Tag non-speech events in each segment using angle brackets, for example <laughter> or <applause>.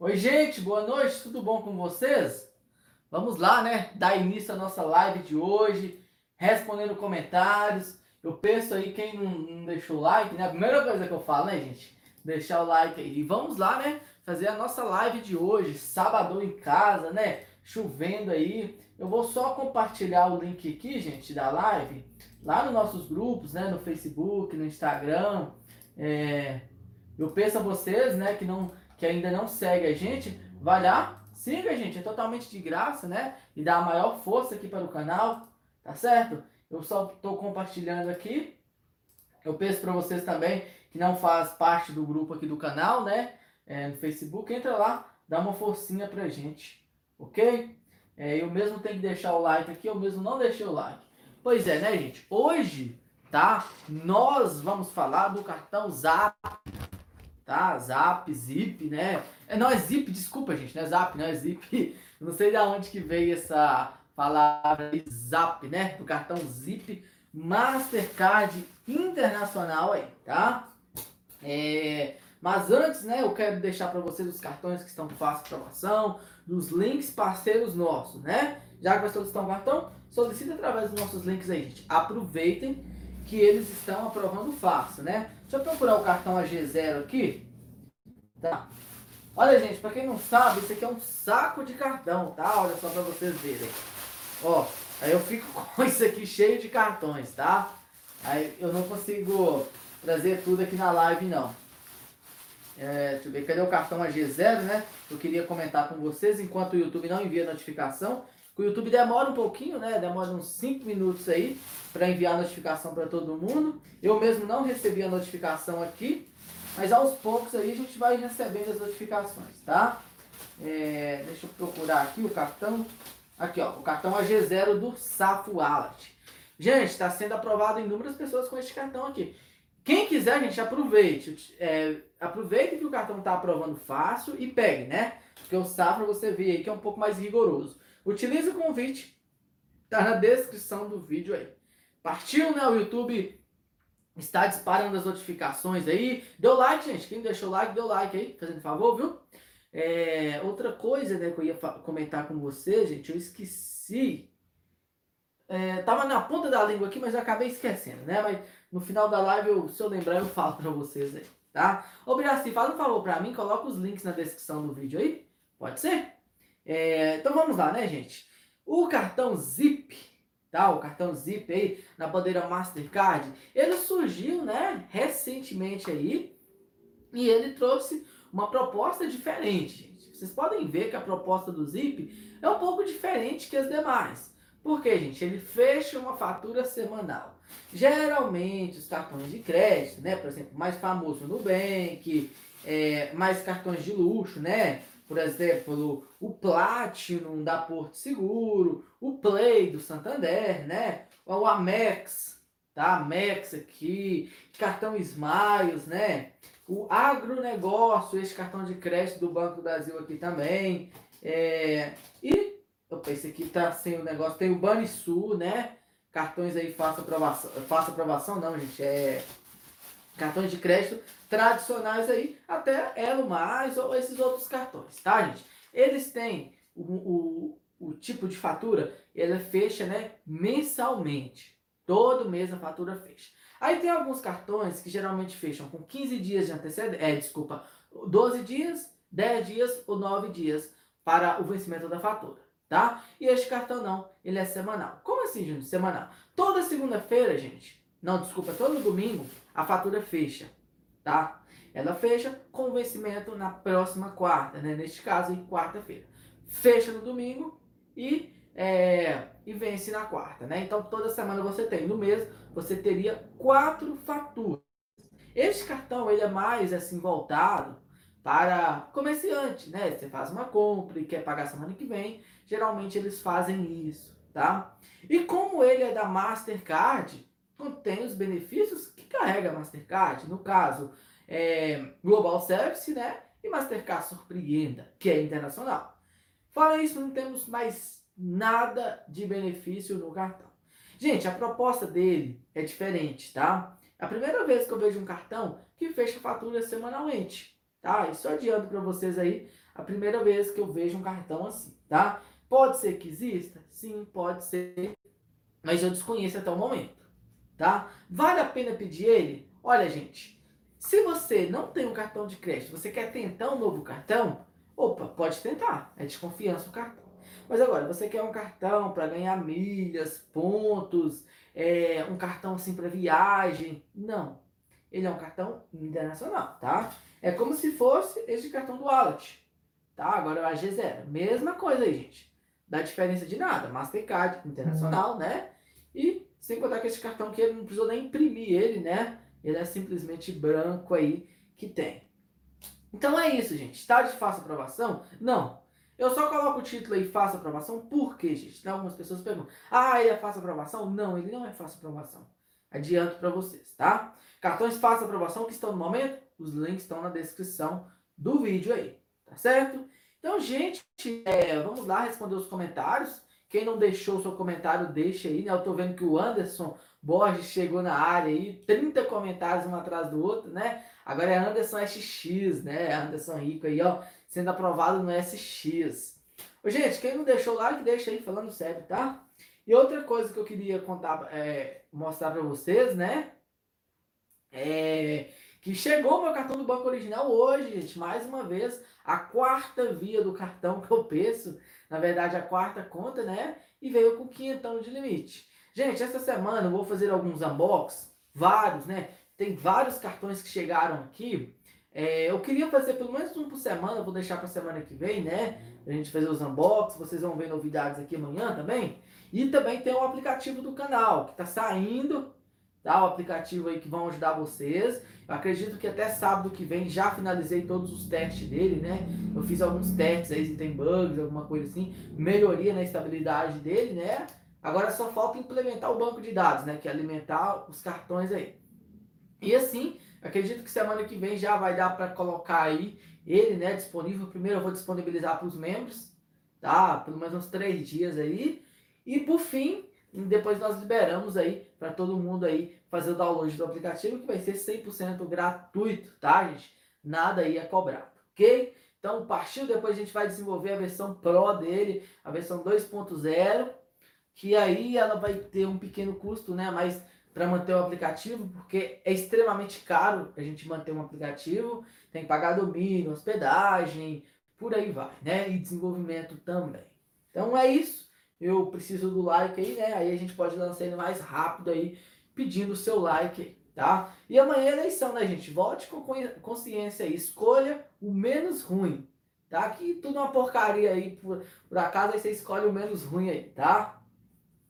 Oi, gente, boa noite, tudo bom com vocês? Vamos lá, né? Dar início à nossa live de hoje, respondendo comentários. Eu peço aí quem não, não deixou o like, né? A primeira coisa que eu falo, né, gente? Deixar o like aí. E vamos lá, né? Fazer a nossa live de hoje, sábado em casa, né? Chovendo aí. Eu vou só compartilhar o link aqui, gente, da live, lá nos nossos grupos, né? No Facebook, no Instagram. É... Eu peço a vocês, né, que não que ainda não segue a gente, vai lá, siga a gente, é totalmente de graça, né? E dá a maior força aqui para o canal, tá certo? Eu só estou compartilhando aqui. Eu peço para vocês também que não faz parte do grupo aqui do canal, né? É, no Facebook, entra lá, dá uma forcinha pra gente, ok? É, eu mesmo tenho que deixar o like aqui, eu mesmo não deixei o like. Pois é, né, gente? Hoje, tá? Nós vamos falar do cartão Zap tá? Zap, Zip, né? É, não, é Zip, desculpa, gente, não é Zap, não é Zip. <laughs> Não sei de onde que veio essa palavra Zap, né? Do cartão Zip Mastercard Internacional aí, tá? É, mas antes, né, eu quero deixar para vocês os cartões que estão fácil aprovação, dos links parceiros nossos, né? Já que solicitar um cartão, solicita através dos nossos links aí, gente. Aproveitem que eles estão aprovando fácil, né? Deixa eu procurar o cartão AG0 aqui. Tá. Olha, gente, para quem não sabe, isso aqui é um saco de cartão, tá? Olha só para vocês verem. Ó, aí eu fico <laughs> com isso aqui cheio de cartões, tá? Aí eu não consigo trazer tudo aqui na live, não. É, deixa eu ver, cadê o cartão AG0, né? Eu queria comentar com vocês, enquanto o YouTube não envia notificação. O YouTube demora um pouquinho, né? Demora uns 5 minutos aí para enviar a notificação para todo mundo. Eu mesmo não recebi a notificação aqui, mas aos poucos aí a gente vai recebendo as notificações, tá? É, deixa eu procurar aqui o cartão. Aqui, ó, o cartão AG0 do Safo Wallet. Gente, está sendo aprovado em inúmeras pessoas com este cartão aqui. Quem quiser, gente, aproveite. É, aproveite que o cartão está aprovando fácil e pegue, né? Porque o Safra você vê aí que é um pouco mais rigoroso. Utilize o convite, tá na descrição do vídeo aí. Partiu, né? O YouTube está disparando as notificações aí. Deu like, gente. Quem deixou like, deu like aí, fazendo favor, viu? É, outra coisa né, que eu ia comentar com você, gente, eu esqueci. É, tava na ponta da língua aqui, mas eu acabei esquecendo, né? Mas no final da live, eu, se eu lembrar, eu falo para vocês aí, tá? Ô, Biraci, fala um favor para mim, coloca os links na descrição do vídeo aí. Pode ser? É, então vamos lá, né, gente? O cartão Zip, tá? O cartão Zip aí na bandeira Mastercard, ele surgiu, né, recentemente aí e ele trouxe uma proposta diferente, gente. Vocês podem ver que a proposta do Zip é um pouco diferente que as demais. Por quê, gente? Ele fecha uma fatura semanal. Geralmente, os cartões de crédito, né? Por exemplo, mais famoso Nubank, é, mais cartões de luxo, né? Por exemplo, o Platinum da Porto Seguro, o Play do Santander, né? O Amex, tá? Amex aqui, cartão Smiles, né? O agronegócio, esse cartão de crédito do Banco Brasil aqui também. É... E, opa, esse aqui tá sem o negócio, tem o Banrisul, né? Cartões aí, faça aprovação, faça aprovação não, gente, é cartões de crédito tradicionais aí, até Elo Mais ou esses outros cartões, tá, gente? Eles têm o, o, o tipo de fatura, ela fecha, né, mensalmente. Todo mês a fatura fecha. Aí tem alguns cartões que geralmente fecham com 15 dias de antecedência, é, desculpa, 12 dias, 10 dias ou 9 dias para o vencimento da fatura, tá? E este cartão não, ele é semanal. Como assim, gente? Semanal. Toda segunda-feira, gente, não, desculpa, todo domingo, a fatura fecha tá? Ela fecha com vencimento na próxima quarta, né? Neste caso, em quarta-feira. Fecha no domingo e, é, e vence na quarta, né? Então, toda semana você tem. No mês, você teria quatro faturas. Este cartão, ele é mais, assim, voltado para comerciante, né? Você faz uma compra e quer pagar semana que vem, geralmente eles fazem isso, tá? E como ele é da Mastercard, contém os benefícios que carrega a Mastercard, no caso, é, Global Service, né? E Mastercard Surpreenda, que é internacional. Fora isso, não temos mais nada de benefício no cartão. Gente, a proposta dele é diferente, tá? É a primeira vez que eu vejo um cartão que fecha fatura semanalmente. tá? Isso adianto para vocês aí, a primeira vez que eu vejo um cartão assim, tá? Pode ser que exista? Sim, pode ser, mas eu desconheço até o momento, tá? Vale a pena pedir ele? Olha, gente, se você não tem um cartão de crédito, você quer tentar um novo cartão, opa, pode tentar, é desconfiança o cartão. Mas agora, você quer um cartão para ganhar milhas, pontos, é, um cartão assim para viagem? Não. Ele é um cartão internacional, tá? É como se fosse esse cartão do Wallet, tá? Agora é o AG0. Mesma coisa aí, gente. Dá diferença de nada. Mastercard internacional, uhum. né? E sem contar que esse cartão que ele não precisou nem imprimir ele, né? Ele é simplesmente branco aí que tem. Então é isso, gente. Está de fácil aprovação? Não. Eu só coloco o título aí fácil aprovação, por quê, gente? Algumas pessoas perguntam, ah, ele é fácil aprovação? Não, ele não é fácil aprovação. Adianto para vocês, tá? Cartões fácil aprovação que estão no momento, os links estão na descrição do vídeo aí, tá certo? Então, gente, é, vamos lá responder os comentários. Quem não deixou o seu comentário, deixa aí, né? Eu tô vendo que o Anderson Borges chegou na área aí, 30 comentários um atrás do outro, né? Agora é Anderson SX, né? Anderson Rico aí, ó sendo aprovado no SX. Ô, gente, quem não deixou o like, deixa aí falando sério, tá? E outra coisa que eu queria contar, é, mostrar para vocês, né? É que chegou meu cartão do banco original hoje, gente. Mais uma vez, a quarta via do cartão que eu penso. Na verdade, a quarta conta, né? E veio com quinhentão de limite. Gente, essa semana eu vou fazer alguns unbox, vários, né? Tem vários cartões que chegaram aqui. É, eu queria fazer pelo menos um por semana, vou deixar para semana que vem, né? A gente fazer os unboxings, vocês vão ver novidades aqui amanhã também. E também tem o aplicativo do canal, que está saindo, tá? O aplicativo aí que vão ajudar vocês. Eu acredito que até sábado que vem já finalizei todos os testes dele, né? Eu fiz alguns testes aí, se tem bugs, alguma coisa assim, melhoria na estabilidade dele, né? Agora só falta implementar o banco de dados, né? Que é alimentar os cartões aí. E assim, Acredito que semana que vem já vai dar para colocar aí ele, né, disponível. Primeiro eu vou disponibilizar para os membros, tá? Pelo menos uns três dias aí. E por fim, depois nós liberamos aí para todo mundo aí fazer o download do aplicativo, que vai ser 100% gratuito, tá, gente? Nada aí é cobrado, ok? Então, partiu, depois a gente vai desenvolver a versão Pro dele, a versão 2.0, que aí ela vai ter um pequeno custo, né? Mas para manter o aplicativo, porque é extremamente caro a gente manter um aplicativo, tem que pagar domínio, hospedagem, por aí vai, né? E desenvolvimento também. Então é isso. Eu preciso do like aí, né? Aí a gente pode lançar ele mais rápido aí, pedindo o seu like tá? E amanhã é eleição, né, gente? Vote com consciência aí, escolha o menos ruim, tá? Que tudo é uma porcaria aí, por, por acaso aí você escolhe o menos ruim aí, tá?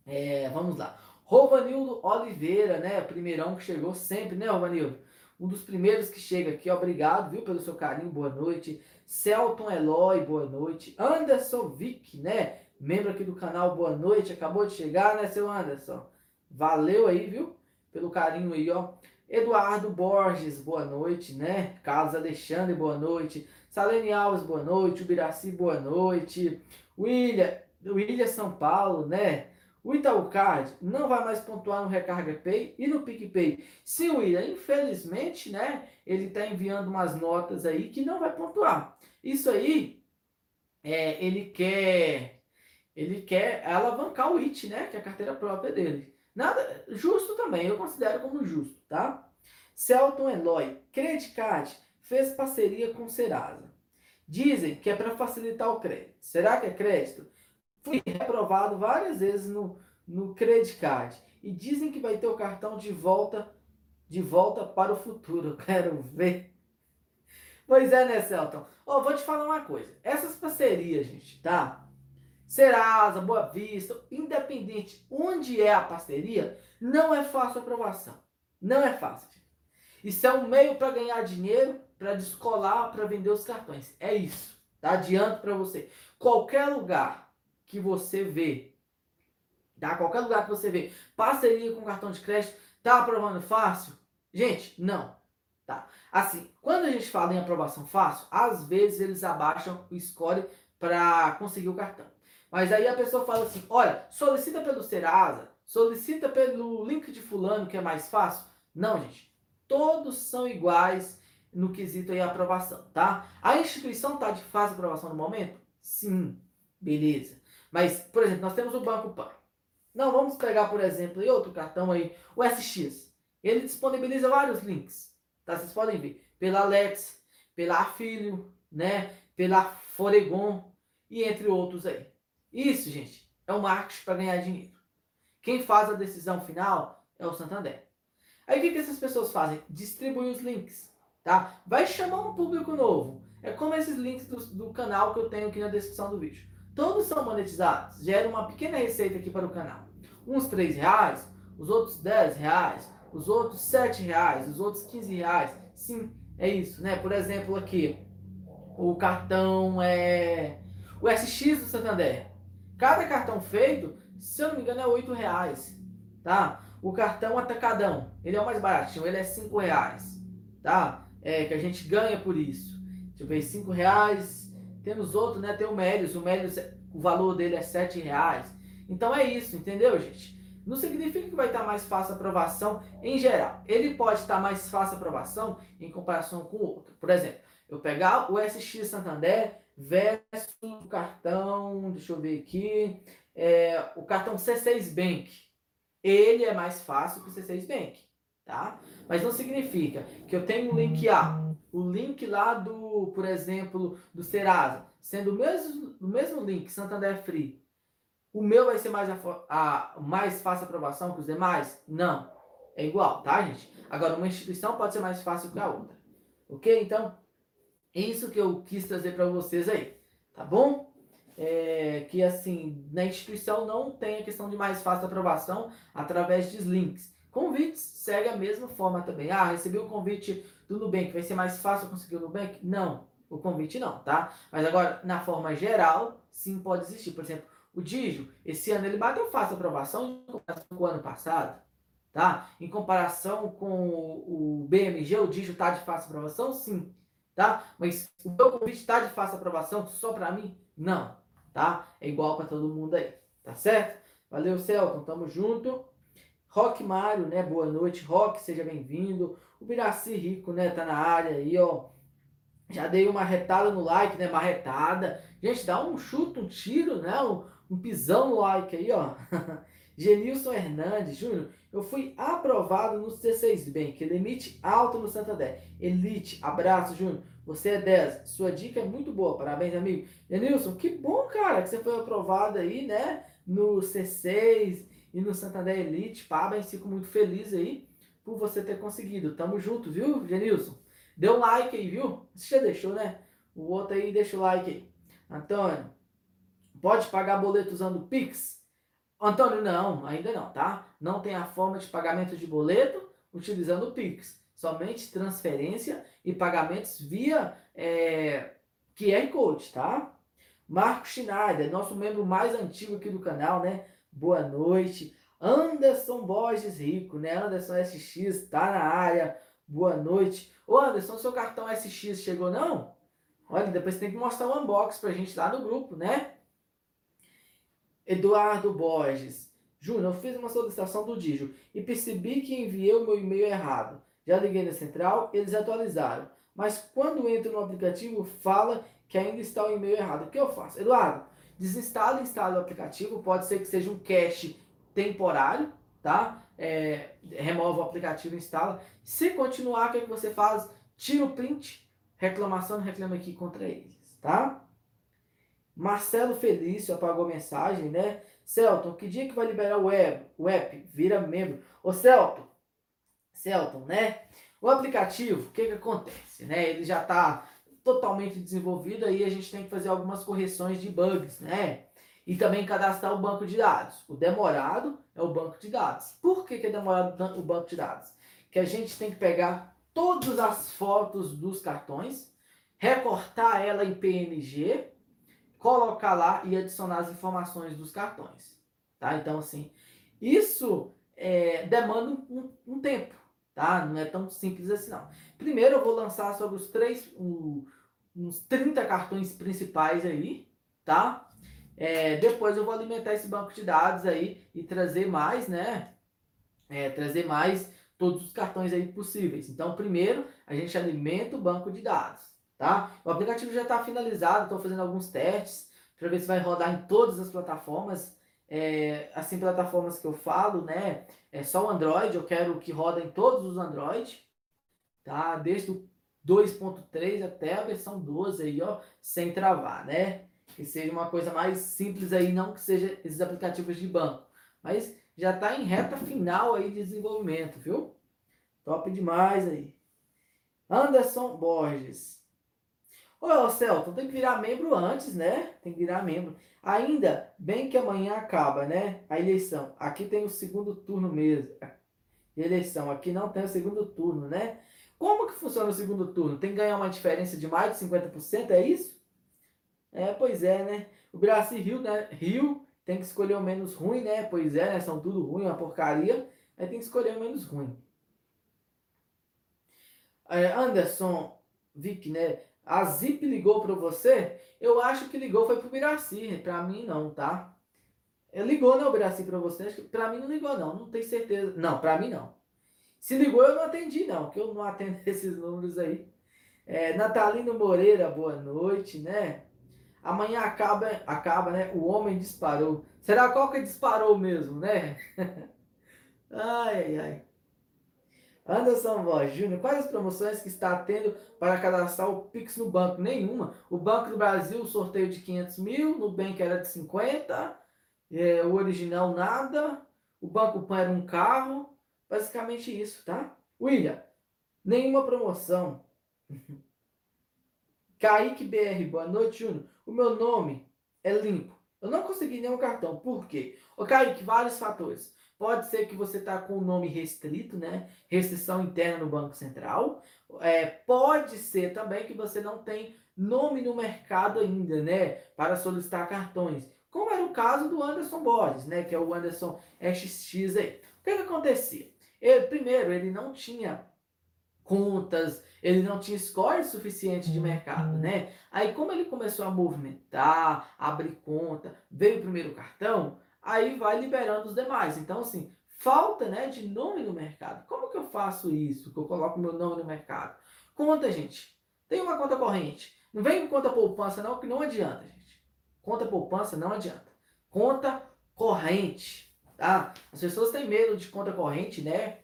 É, vamos lá. Rovanildo Oliveira, né? Primeirão que chegou sempre, né, Rovanildo? Um dos primeiros que chega aqui, obrigado, viu, pelo seu carinho, boa noite. Celton Eloy, boa noite. Anderson Vick, né? Membro aqui do canal, boa noite. Acabou de chegar, né, seu Anderson? Valeu aí, viu? Pelo carinho aí, ó. Eduardo Borges, boa noite, né? Carlos Alexandre, boa noite. Salene Alves, boa noite. Ubiraci, boa noite. William, William São Paulo, né? O Itaú Card não vai mais pontuar no Recarga Pay e no PicPay. Sim, William, infelizmente, né? Ele está enviando umas notas aí que não vai pontuar. Isso aí, é, ele quer ele quer alavancar o IT, né? Que é a carteira própria dele. Nada justo também, eu considero como justo, tá? Celton Eloy, Credit Card, fez parceria com Serasa. Dizem que é para facilitar o crédito. Será que é crédito? Fui reprovado várias vezes no, no Credit Card. E dizem que vai ter o cartão de volta de volta para o futuro. Eu <laughs> quero ver. Pois é, né, Celton? Oh, vou te falar uma coisa. Essas parcerias, gente, tá? Serasa, Boa Vista, independente onde é a parceria, não é fácil a aprovação. Não é fácil. Isso é um meio para ganhar dinheiro, para descolar, para vender os cartões. É isso. Tá? Adianto para você. Qualquer lugar que você vê, tá? Qualquer lugar que você vê, parceria com cartão de crédito, tá aprovando fácil? Gente, não. Tá? Assim, quando a gente fala em aprovação fácil, às vezes eles abaixam o score para conseguir o cartão. Mas aí a pessoa fala assim: olha, solicita pelo Serasa, solicita pelo link de fulano que é mais fácil. Não, gente. Todos são iguais. no quesito aí aprovação, tá? A instituição está de de aprovação no momento? Sim, beleza. Mas, por exemplo, nós temos o Banco Pan. Não, vamos pegar, por exemplo, aí outro cartão aí, o SX. Ele disponibiliza vários links, tá? Vocês podem ver. Pela Let's, pela Afilio, né? Pela Foregon e entre outros aí. Isso, gente, é o marketing para ganhar dinheiro. Quem faz a decisão final é o Santander. Aí o que, que essas pessoas fazem? Distribuem os links, tá? Vai chamar um público novo. É como esses links do, do canal que eu tenho aqui na descrição do vídeo. Todos são monetizados. Gera uma pequena receita aqui para o canal. Uns 3 reais, os outros 10 reais, os outros 7 reais, os outros 15 reais. Sim, é isso, né? Por exemplo, aqui, o cartão é o SX do Santander. Cada cartão feito, se eu não me engano, é 8 reais, tá? O cartão atacadão, ele é o mais baratinho, ele é 5 reais, tá? É, que a gente ganha por isso. Deixa eu ver, 5 reais. Temos outro, né? Tem o Melios, o Melios, o valor dele é 7 reais. Então é isso, entendeu, gente? Não significa que vai estar mais fácil a aprovação em geral. Ele pode estar mais fácil a aprovação em comparação com o outro. Por exemplo, eu pegar o SX Santander versus o cartão, deixa eu ver aqui, é, o cartão C6 Bank. Ele é mais fácil que o C6 Bank, tá? Mas não significa que eu tenho um link A, o link lá do, por exemplo, do Serasa, sendo o mesmo, o mesmo link Santander Free, o meu vai ser mais, a, a, mais fácil aprovação que os demais? Não. É igual, tá, gente? Agora, uma instituição pode ser mais fácil que a outra. Ok? Então, é isso que eu quis trazer para vocês aí, tá bom? É, que assim, na instituição não tem a questão de mais fácil aprovação através de links. Convites segue a mesma forma também. Ah, recebi o um convite do Nubank, vai ser mais fácil conseguir o Nubank? Não, o convite não, tá? Mas agora, na forma geral, sim pode existir. Por exemplo, o Digio, esse ano ele bateu fácil aprovação em comparação com o ano passado, tá? Em comparação com o BMG, o Digio tá de fácil aprovação? Sim tá? Mas o meu convite está de fácil aprovação só para mim? Não, tá? É igual para todo mundo aí, tá certo? Valeu, Celton, tamo junto. Rock Mário, né? Boa noite, Rock, seja bem-vindo. O Biraci Rico, né? Tá na área aí, ó. Já dei uma retada no like, né? Uma retada. Gente, dá um chute, um tiro, né? Um, um pisão no like aí, ó. <laughs> Genilson Hernandes, Júnior, eu fui aprovado no C6 Bank, limite alto no Santander. Elite, abraço, Júnior. Você é 10. Sua dica é muito boa. Parabéns, amigo. Genilson, que bom, cara, que você foi aprovado aí, né? No C6 e no Santander Elite. Parabéns, fico muito feliz aí por você ter conseguido. Tamo junto, viu, Genilson? Dê um like aí, viu? Você já deixou, né? O outro aí, deixa o like aí. Antônio, pode pagar boleto usando Pix? Antônio, não, ainda não, tá? Não tem a forma de pagamento de boleto utilizando o Pix. Somente transferência e pagamentos via é, QR Code, tá? Marco Schneider, nosso membro mais antigo aqui do canal, né? Boa noite. Anderson Borges Rico, né? Anderson SX, tá na área. Boa noite. Ô Anderson, seu cartão SX chegou não? Olha, depois tem que mostrar o um unboxing pra gente lá no grupo, né? Eduardo Borges. Júnior, eu fiz uma solicitação do Digio e percebi que enviei o meu e-mail errado. Já liguei na central, eles atualizaram. Mas quando entro no aplicativo, fala que ainda está o e-mail errado. O que eu faço? Eduardo, desinstala e instala o aplicativo. Pode ser que seja um cache temporário, tá? É, remove o aplicativo instala. Se continuar, o que, é que você faz? Tira o print, reclamação, reclama aqui contra eles, tá? Marcelo Felício apagou mensagem, né? Celton, que dia que vai liberar o web? O app? Vira membro. Ô Celton, Celton, né? O aplicativo, o que que acontece, né? Ele já está totalmente desenvolvido, aí a gente tem que fazer algumas correções de bugs, né? E também cadastrar o banco de dados. O demorado é o banco de dados. Por que, que é demorado o banco de dados? Que a gente tem que pegar todas as fotos dos cartões, recortar ela em PNG, colocar lá e adicionar as informações dos cartões. Tá? Então, assim, isso é, demanda um, um, tempo, tá? Não é tão simples assim, não. Primeiro eu vou lançar sobre os três, uns 30 cartões principais aí, tá? É, depois eu vou alimentar esse banco de dados aí e trazer mais, né? É, trazer mais todos os cartões aí possíveis. Então, primeiro, a gente alimenta o banco de dados, tá? O aplicativo já está finalizado, estou fazendo alguns testes para ver se vai rodar em todas as plataformas. É, assim, plataformas que eu falo, né? É só o Android, eu quero que roda em todos os Android, tá? Desde o 2.3 até a versão 12 aí, ó, sem travar, né? Que seja uma coisa mais simples aí, não que seja esses aplicativos de banco. Mas já está em reta final aí de desenvolvimento, viu? Top demais aí. Anderson Borges. Ô, Celton, tem que virar membro antes, né? Tem que virar membro. Ainda bem que amanhã acaba, né? A eleição. Aqui tem o segundo turno mesmo. Eleição. Aqui não tem o segundo turno, né? Como que funciona o segundo turno? Tem que ganhar uma diferença de mais de 50%, é isso? É, pois é, né? O Brasil Rio, né? Rio tem que escolher o menos ruim, né? Pois é, né? São tudo ruim, uma porcaria. Aí tem que escolher o menos ruim. É, Anderson, Vic, né? A Zip ligou para você? Eu acho que ligou foi pro Biraci. Para mim não, tá? Ele ligou, né, o Biraci para você? Para mim não ligou, não. Não tenho certeza. Não, para mim não. Se ligou, eu não atendi, não, porque eu não atendo <laughs> esses números aí. É, Natalino Moreira, boa noite, né? Amanhã acaba, acaba, né? O homem disparou. Será qual que disparou mesmo, né? <laughs> ai, ai. Anderson Voz Júnior, quais as promoções que está tendo para cadastrar o Pix no banco? Nenhuma. O Banco do Brasil, sorteio de 500 mil, no Bank era de 50, é, o original nada, o Banco Pan era um carro, Basicamente isso, tá? William, nenhuma promoção. <laughs> Kaique BR, boa noite, Júnior. O meu nome é limpo. Eu não consegui nenhum cartão. Por quê? Ô, Kaique, vários fatores. Pode ser que você está com o nome restrito, né? Restrição interna no Banco Central. É, pode ser também que você não tem nome no mercado ainda, né? Para solicitar cartões. Como era o caso do Anderson Borges, né? Que é o Anderson SX aí. O que, que acontecia? Ele, primeiro, ele não tinha contas, ele não tinha score suficiente de mercado, uhum. né? Aí, como ele começou a movimentar, abrir conta, veio o primeiro cartão, aí vai liberando os demais. Então, assim, falta né, de nome no mercado. Como que eu faço isso? Que eu coloco meu nome no mercado? Conta, gente. Tem uma conta corrente. Não vem com conta poupança, não, que não adianta, gente. Conta poupança não adianta. Conta corrente. Tá? As pessoas têm medo de conta corrente, né?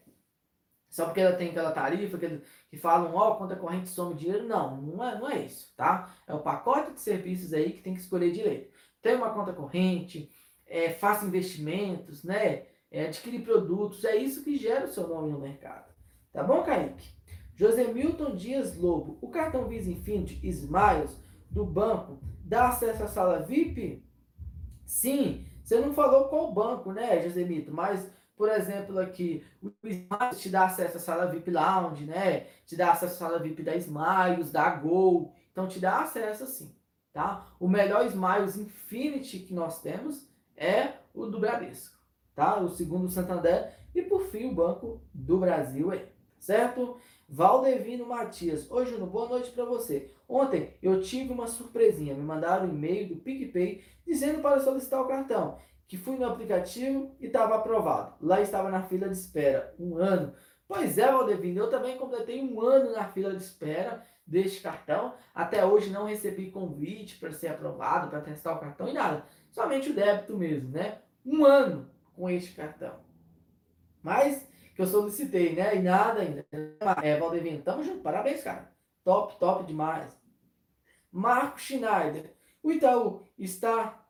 Só porque ela tem aquela tarifa que, que falam, ó, oh, conta corrente some dinheiro. Não, não é, não é isso, tá? É o pacote de serviços aí que tem que escolher direito. Tem uma conta corrente, é, faça investimentos, né? É, produtos, é isso que gera o seu nome no mercado. Tá bom, Kaique? José Milton Dias Lobo, o cartão Visa Infinity Smiles do banco dá acesso à sala VIP? Sim, você não falou qual banco, né, Josemito? Mas, por exemplo, aqui, o Smiles te dá acesso à sala VIP Lounge, né? Te dá acesso à sala VIP da Smiles, da Gol. Então, te dá acesso sim, tá? O melhor Smiles Infinity que nós temos é o do Bradesco, tá? O segundo Santander e, por fim, o Banco do Brasil, aí, certo? Valdevino Matias. Oi, Juno, boa noite para você. Ontem eu tive uma surpresinha. Me mandaram um e-mail do PicPay dizendo para solicitar o cartão. Que fui no aplicativo e estava aprovado. Lá estava na fila de espera. Um ano. Pois é, Valdevino, eu também completei um ano na fila de espera deste cartão. Até hoje não recebi convite para ser aprovado, para testar o cartão e nada. Somente o débito mesmo, né? Um ano com este cartão. Mas que eu solicitei, né? E nada ainda. É, Valdevino, tamo junto. Parabéns, cara. Top, top demais. Marco Schneider. O Itaú está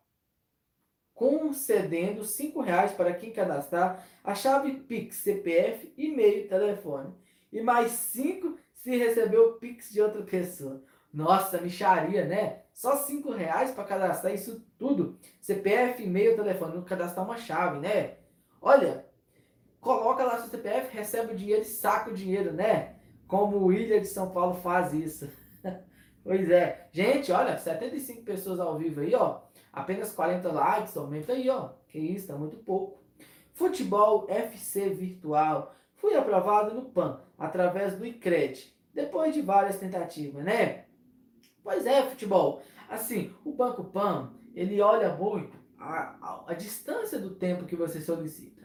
concedendo cinco reais para quem cadastrar a chave Pix, CPF, e-mail e telefone. E mais cinco se receber o Pix de outra pessoa. Nossa, micharia, né? Só cinco reais para cadastrar isso tudo. CPF, e-mail, telefone. Não cadastrar uma chave, né? Olha, coloca lá seu CPF, recebe o dinheiro e saca o dinheiro, né? Como o Ilha de São Paulo faz isso. <laughs> pois é. Gente, olha, 75 pessoas ao vivo aí, ó. Apenas 40 likes, aumenta aí, ó. Que isso, tá muito pouco. Futebol FC Virtual. Fui aprovado no PAN, através do ICRED, depois de várias tentativas, né? Pois é, futebol. Assim, o Banco PAN, ele olha muito a, a, a distância do tempo que você solicita.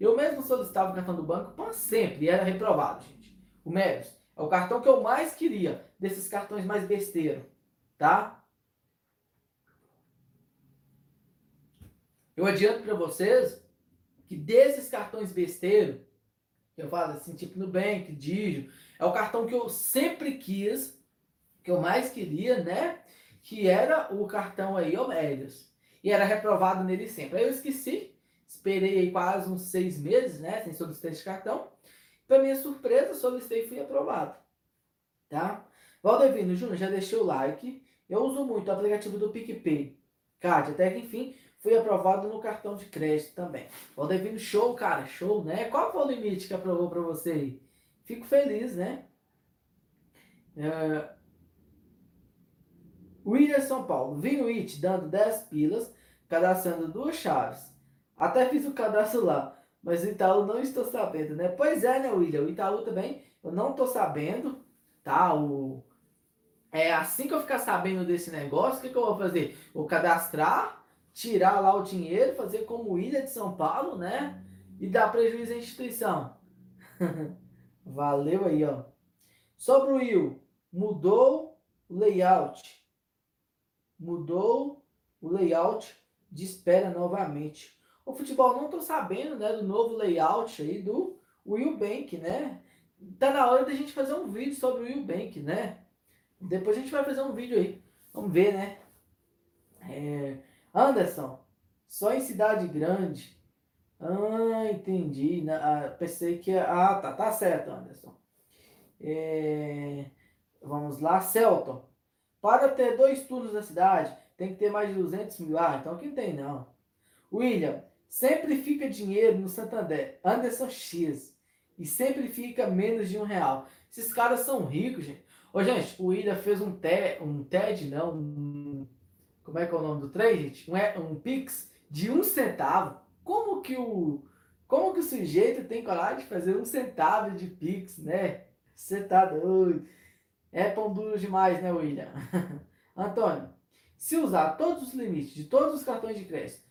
Eu mesmo solicitava o cartão do banco para sempre e era reprovado, gente. O Meros é o cartão que eu mais queria desses cartões mais besteiro, tá? Eu adianto para vocês que desses cartões besteiro, eu falo assim, tipo Nubank, Digio, é o cartão que eu sempre quis, que eu mais queria, né? Que era o cartão aí, Omélios. E era reprovado nele sempre. Aí eu esqueci, esperei aí quase uns seis meses, né? Sem solicitar esse cartão. Para minha surpresa, solicitei e fui aprovado. Tá? Valdevino Júnior, já deixei o like. Eu uso muito o aplicativo do PicPay. Card, até que enfim, fui aprovado no cartão de crédito também. Valdevino, show, cara, show, né? Qual foi o limite que aprovou para você aí? Fico feliz, né? Uh, William São Paulo, vim o IT dando 10 pilas, cadastrando duas chaves. Até fiz o cadastro lá, mas o Itaú não estou sabendo, né? Pois é, né, William? O Itaú também, eu não estou sabendo, tá? O... É assim que eu ficar sabendo desse negócio, o que, que eu vou fazer? Vou cadastrar, tirar lá o dinheiro, fazer como Ilha de São Paulo, né? E dar prejuízo à instituição. <laughs> Valeu aí, ó. Sobre o Will, mudou o layout. Mudou o layout de espera novamente. O futebol não tô sabendo, né, do novo layout aí do Will Bank, né? Tá na hora da gente fazer um vídeo sobre o Will Bank, né? Depois a gente vai fazer um vídeo aí. Vamos ver, né? É... Anderson, só em cidade grande. Ah, entendi. Ah, pensei que. Ah, tá, tá certo, Anderson. É... Vamos lá, Celton. Para ter dois turnos na cidade, tem que ter mais de 200 mil. Ah, então aqui não tem não. William, sempre fica dinheiro no Santander. Anderson X. E sempre fica menos de um real. Esses caras são ricos, gente. Ô, gente, o William fez um TED, um TED, não, um, como é que é o nome do trem, gente? Um, é, um Pix de um centavo. Como que o, como que o sujeito tem coragem de fazer um centavo de Pix, né? Você tá doido. É pão duro demais, né, William? <laughs> Antônio, se usar todos os limites de todos os cartões de crédito,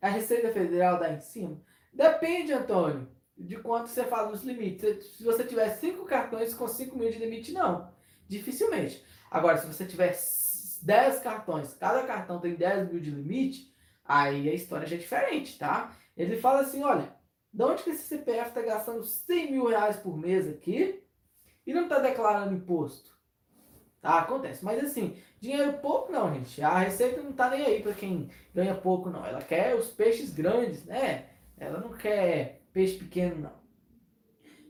a Receita Federal dá em cima? Depende, Antônio, de quanto você fala nos limites. Se você tiver cinco cartões com 5 mil de limite, não. Dificilmente. Agora, se você tiver 10 cartões, cada cartão tem 10 mil de limite, aí a história já é diferente, tá? Ele fala assim, olha, de onde que esse CPF está gastando 100 mil reais por mês aqui e não está declarando imposto? Tá, acontece. Mas assim, dinheiro pouco não, gente. A Receita não tá nem aí para quem ganha pouco, não. Ela quer os peixes grandes, né? Ela não quer peixe pequeno, não.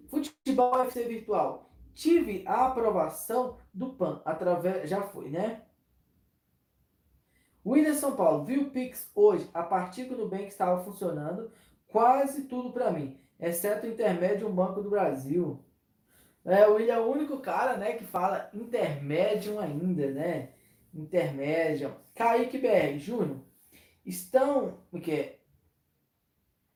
Futebol UFC virtual. Tive a aprovação do PAN através. Já foi, né? William São Paulo, viu o Pix hoje, a partir do Nubank estava funcionando, quase tudo para mim, exceto o intermédio Banco do Brasil. É, o William é o único cara, né, que fala intermédio ainda, né? Intermédio. Kaique BR, Júnior, estão, é que é?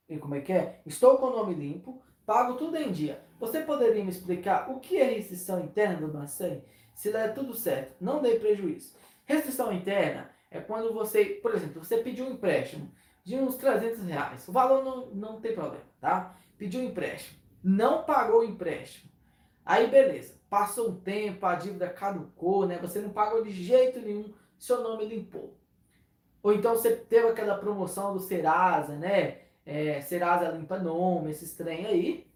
E como é que é? Estou com o nome limpo, pago tudo em dia. Você poderia me explicar o que é restrição interna do Bacen? Se der tudo certo, não dê prejuízo. Restrição interna é quando você, por exemplo, você pediu um empréstimo de uns 300 reais. O valor não, não tem problema, tá? Pediu um empréstimo, não pagou o empréstimo. Aí beleza, passou um tempo, a dívida caducou, né? Você não pagou de jeito nenhum, seu nome limpou. Ou então você teve aquela promoção do Serasa, né? É, Serasa limpa nome, esses trem aí.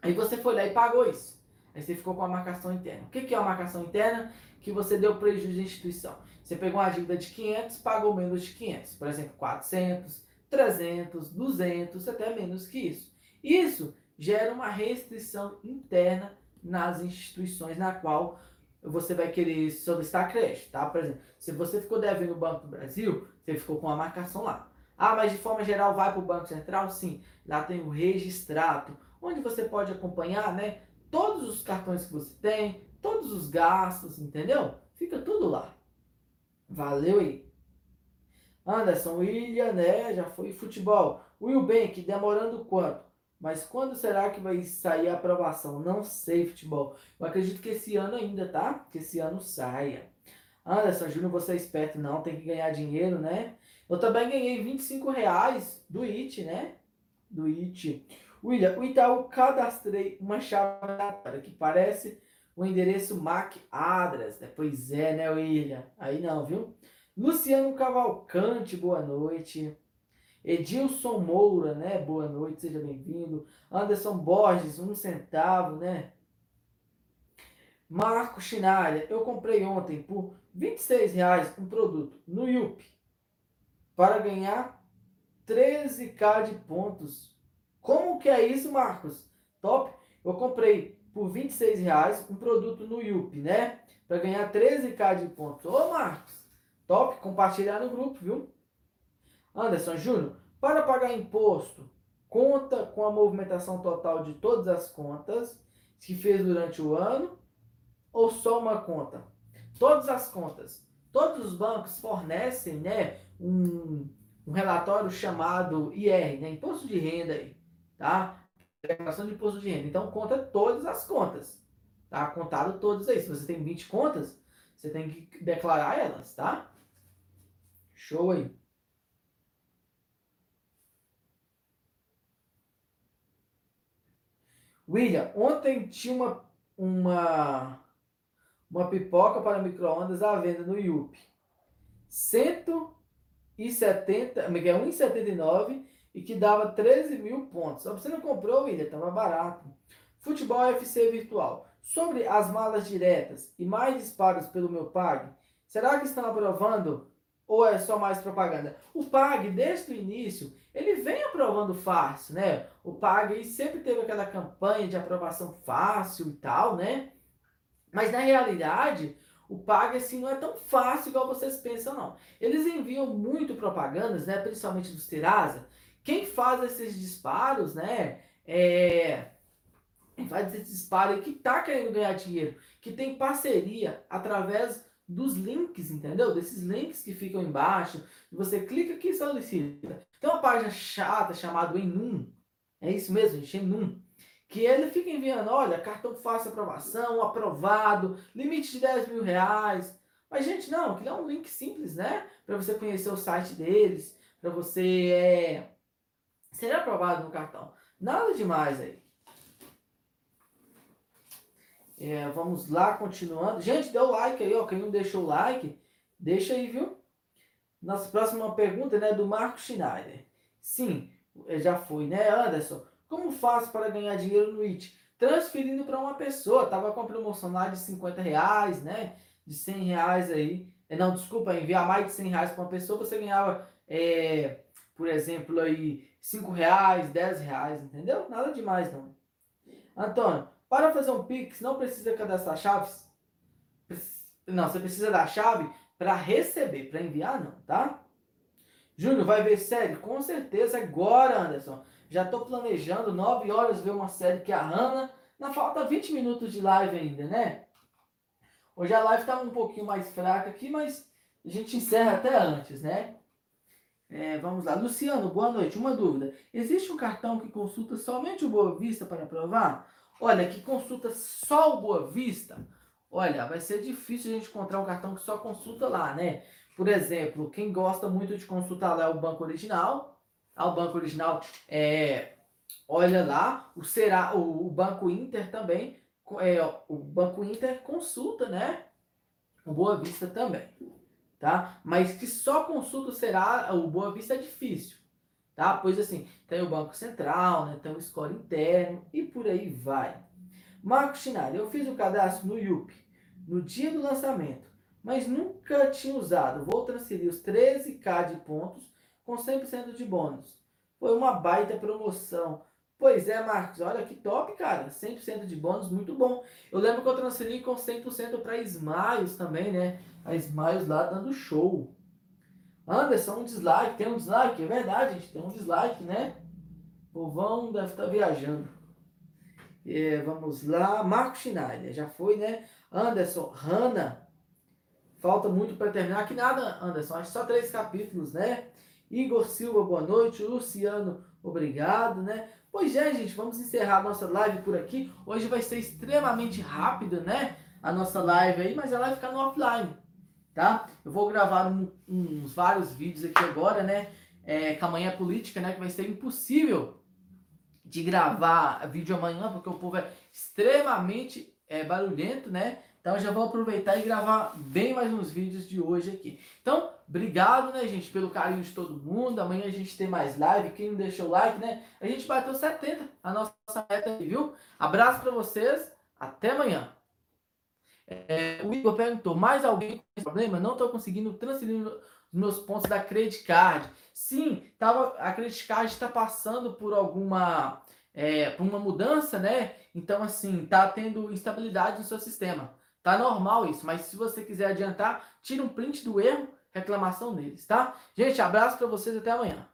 Aí você foi lá e pagou isso. Aí você ficou com a marcação interna. O que, é a marcação interna? Que você deu prejuízo à instituição. Você pegou uma dívida de 500, pagou menos de 500. Por exemplo, 400, 300, 200, até menos que isso. Isso gera uma restrição interna nas instituições na qual você vai querer solicitar crédito, tá? Por exemplo, se você ficou devendo no Banco do Brasil, você ficou com uma marcação lá. Ah, mas de forma geral vai para o Banco Central? Sim, lá tem o registrado, onde você pode acompanhar, né? Todos os cartões que você tem, todos os gastos, entendeu? Fica tudo lá. Valeu aí. Anderson, William, né? Já foi futebol. Will Bank, demorando quanto? Mas quando será que vai sair a aprovação? Não sei, futebol. Eu acredito que esse ano ainda, tá? Que esse ano saia. Anderson, Júnior, você é esperto, não, tem que ganhar dinheiro, né? Eu também ganhei 25 reais do IT, né? Do IT. William, o Itaú cadastrei uma chave que parece o endereço MAC address. Né? Pois é, né, William? Aí não, viu? Luciano Cavalcante, boa noite. Edilson Moura, né? Boa noite, seja bem-vindo. Anderson Borges, um centavo, né? Marco Chinalha, eu comprei ontem por 26 reais um produto no Yup para ganhar 13k de pontos. Como que é isso, Marcos? Top. Eu comprei por 26 reais um produto no Yup, né? Para ganhar 13k de pontos. Ô, Marcos, top. Compartilhar no grupo, viu? Anderson Júnior, para pagar imposto, conta com a movimentação total de todas as contas que fez durante o ano ou só uma conta? Todas as contas. Todos os bancos fornecem né, um, um relatório chamado IR, né, Imposto de Renda, aí, tá? Declaração de Imposto de Renda. Então, conta todas as contas. Tá? Contado todas aí. Se você tem 20 contas, você tem que declarar elas, tá? Show aí. William, ontem tinha uma, uma, uma pipoca para micro-ondas à venda no Yup. 170, é 1,79 e que dava 13 mil pontos. Você não comprou, William? Estava barato. Futebol FC virtual. Sobre as malas diretas e mais disparos pelo meu PAG, será que estão aprovando ou é só mais propaganda? O PAG, desde o início, ele vem aprovando fácil, né? O PAG sempre teve aquela campanha de aprovação fácil e tal, né? Mas na realidade, o PAG assim não é tão fácil igual vocês pensam, não. Eles enviam muito propagandas, né? Principalmente do Serasa. Quem faz esses disparos, né? É... Faz esse disparo que tá querendo ganhar dinheiro, que tem parceria através dos links, entendeu? Desses links que ficam embaixo. Você clica aqui e solicita. Tem uma página chata chamada Enum. É isso mesmo, gente, Enum. Que ele fica enviando, olha, cartão fácil aprovação, aprovado, limite de 10 mil reais. Mas, gente, não, aquilo é um link simples, né? Para você conhecer o site deles, para você é, ser aprovado no cartão. Nada demais aí. É, vamos lá, continuando. Gente, o like aí, ó. Quem não deixou o like, deixa aí, viu? Nossa próxima pergunta né, do Marco Schneider. Sim, já foi, né, Anderson? Como faço para ganhar dinheiro no IT? Transferindo para uma pessoa. Tava com a promoção lá de 50 reais, né? De 100 reais aí. É, não, desculpa, enviar mais de 100 reais para uma pessoa, você ganhava, é, por exemplo, aí 5 reais, 10 reais, entendeu? Nada demais, não. Antônio, para fazer um Pix, não precisa cadastrar chaves? Não, você precisa da chave para receber, para enviar não, tá? Júnior, vai ver série? Com certeza agora, Anderson. Já estou planejando 9 horas ver uma série que a Hannah. Na falta 20 minutos de live ainda, né? Hoje a live está um pouquinho mais fraca aqui, mas a gente encerra até antes, né? É, vamos lá. Luciano, boa noite. Uma dúvida. Existe um cartão que consulta somente o Boa Vista para aprovar? Olha, que consulta só o Boa Vista, olha, vai ser difícil a gente encontrar um cartão que só consulta lá, né? Por exemplo, quem gosta muito de consultar lá é o Banco Original. Ah, o Banco Original é, olha lá, o será o, o Banco Inter também, é, o Banco Inter consulta, né? O Boa Vista também, tá? Mas que só consulta será o Boa Vista é difícil tá? Pois assim, tem o Banco Central, né? tem o score interno e por aí vai. Marco Chinalha, eu fiz o cadastro no Yup no dia do lançamento, mas nunca tinha usado. Vou transferir os 13k de pontos com 100% de bônus. Foi uma baita promoção. Pois é, Marcos, olha que top, cara. 100% de bônus, muito bom. Eu lembro que eu transferi com 100% para Smiles também, né? A Smiles lá dando show. Anderson, um dislike, tem um dislike, é verdade, gente, tem um dislike, né? O vão deve estar viajando. É, vamos lá, Marco Schneider, já foi, né? Anderson, Hanna, falta muito para terminar. Que nada, Anderson, acho só três capítulos, né? Igor Silva, boa noite. Luciano, obrigado, né? Pois é, gente, vamos encerrar a nossa live por aqui. Hoje vai ser extremamente rápido, né? A nossa live aí, mas ela vai ficar no offline tá? Eu vou gravar um, uns vários vídeos aqui agora, né? É, com a manhã política, né? Que vai ser impossível de gravar vídeo amanhã, porque o povo é extremamente é, barulhento, né? Então já vou aproveitar e gravar bem mais uns vídeos de hoje aqui. Então, obrigado, né, gente, pelo carinho de todo mundo. Amanhã a gente tem mais live. Quem não deixou o like, né? A gente bateu 70, a nossa meta aí, viu? Abraço para vocês. Até amanhã. É, o Igor perguntou: mais alguém com esse problema? Não estou conseguindo transferir meus pontos da credit card. Sim, tava, a credit card está passando por alguma é, por uma mudança, né? Então, assim, tá tendo instabilidade no seu sistema. Tá normal isso, mas se você quiser adiantar, tira um print do erro, reclamação deles, tá? Gente, abraço para vocês até amanhã.